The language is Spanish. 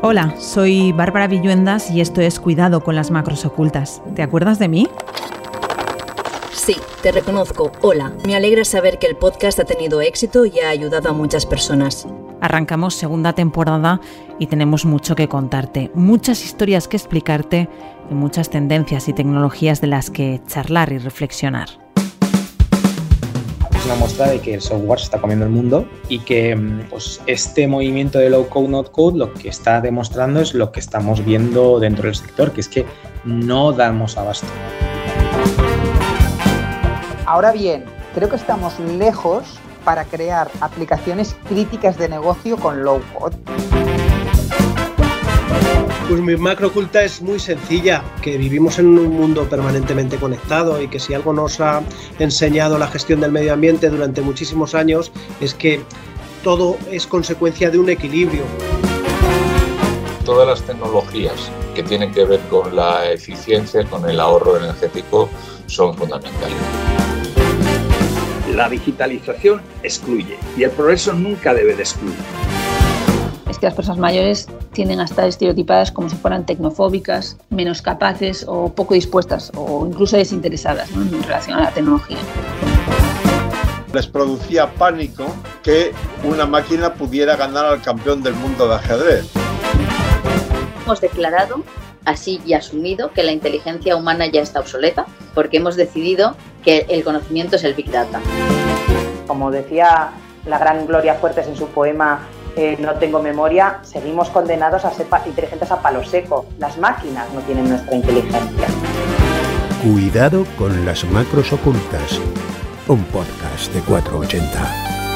Hola, soy Bárbara Villuendas y esto es Cuidado con las macros ocultas. ¿Te acuerdas de mí? Sí, te reconozco. Hola, me alegra saber que el podcast ha tenido éxito y ha ayudado a muchas personas. Arrancamos segunda temporada y tenemos mucho que contarte, muchas historias que explicarte y muchas tendencias y tecnologías de las que charlar y reflexionar una muestra de que el software se está comiendo el mundo y que mm, pues, este movimiento de low code, not code lo que está demostrando es lo que estamos viendo dentro del sector, que es que no damos abasto. Ahora bien, creo que estamos lejos para crear aplicaciones críticas de negocio con low code. Pues mi macro oculta es muy sencilla, que vivimos en un mundo permanentemente conectado y que si algo nos ha enseñado la gestión del medio ambiente durante muchísimos años es que todo es consecuencia de un equilibrio. Todas las tecnologías que tienen que ver con la eficiencia, con el ahorro energético, son fundamentales. La digitalización excluye y el progreso nunca debe de excluir que las personas mayores tienden a estar estereotipadas como si fueran tecnofóbicas, menos capaces o poco dispuestas o incluso desinteresadas en relación a la tecnología. Les producía pánico que una máquina pudiera ganar al campeón del mundo de ajedrez. Hemos declarado así y asumido que la inteligencia humana ya está obsoleta porque hemos decidido que el conocimiento es el Big Data. Como decía la gran Gloria Fuertes en su poema no tengo memoria, seguimos condenados a ser inteligentes a palo seco. Las máquinas no tienen nuestra inteligencia. Cuidado con las macros ocultas. Un podcast de 480.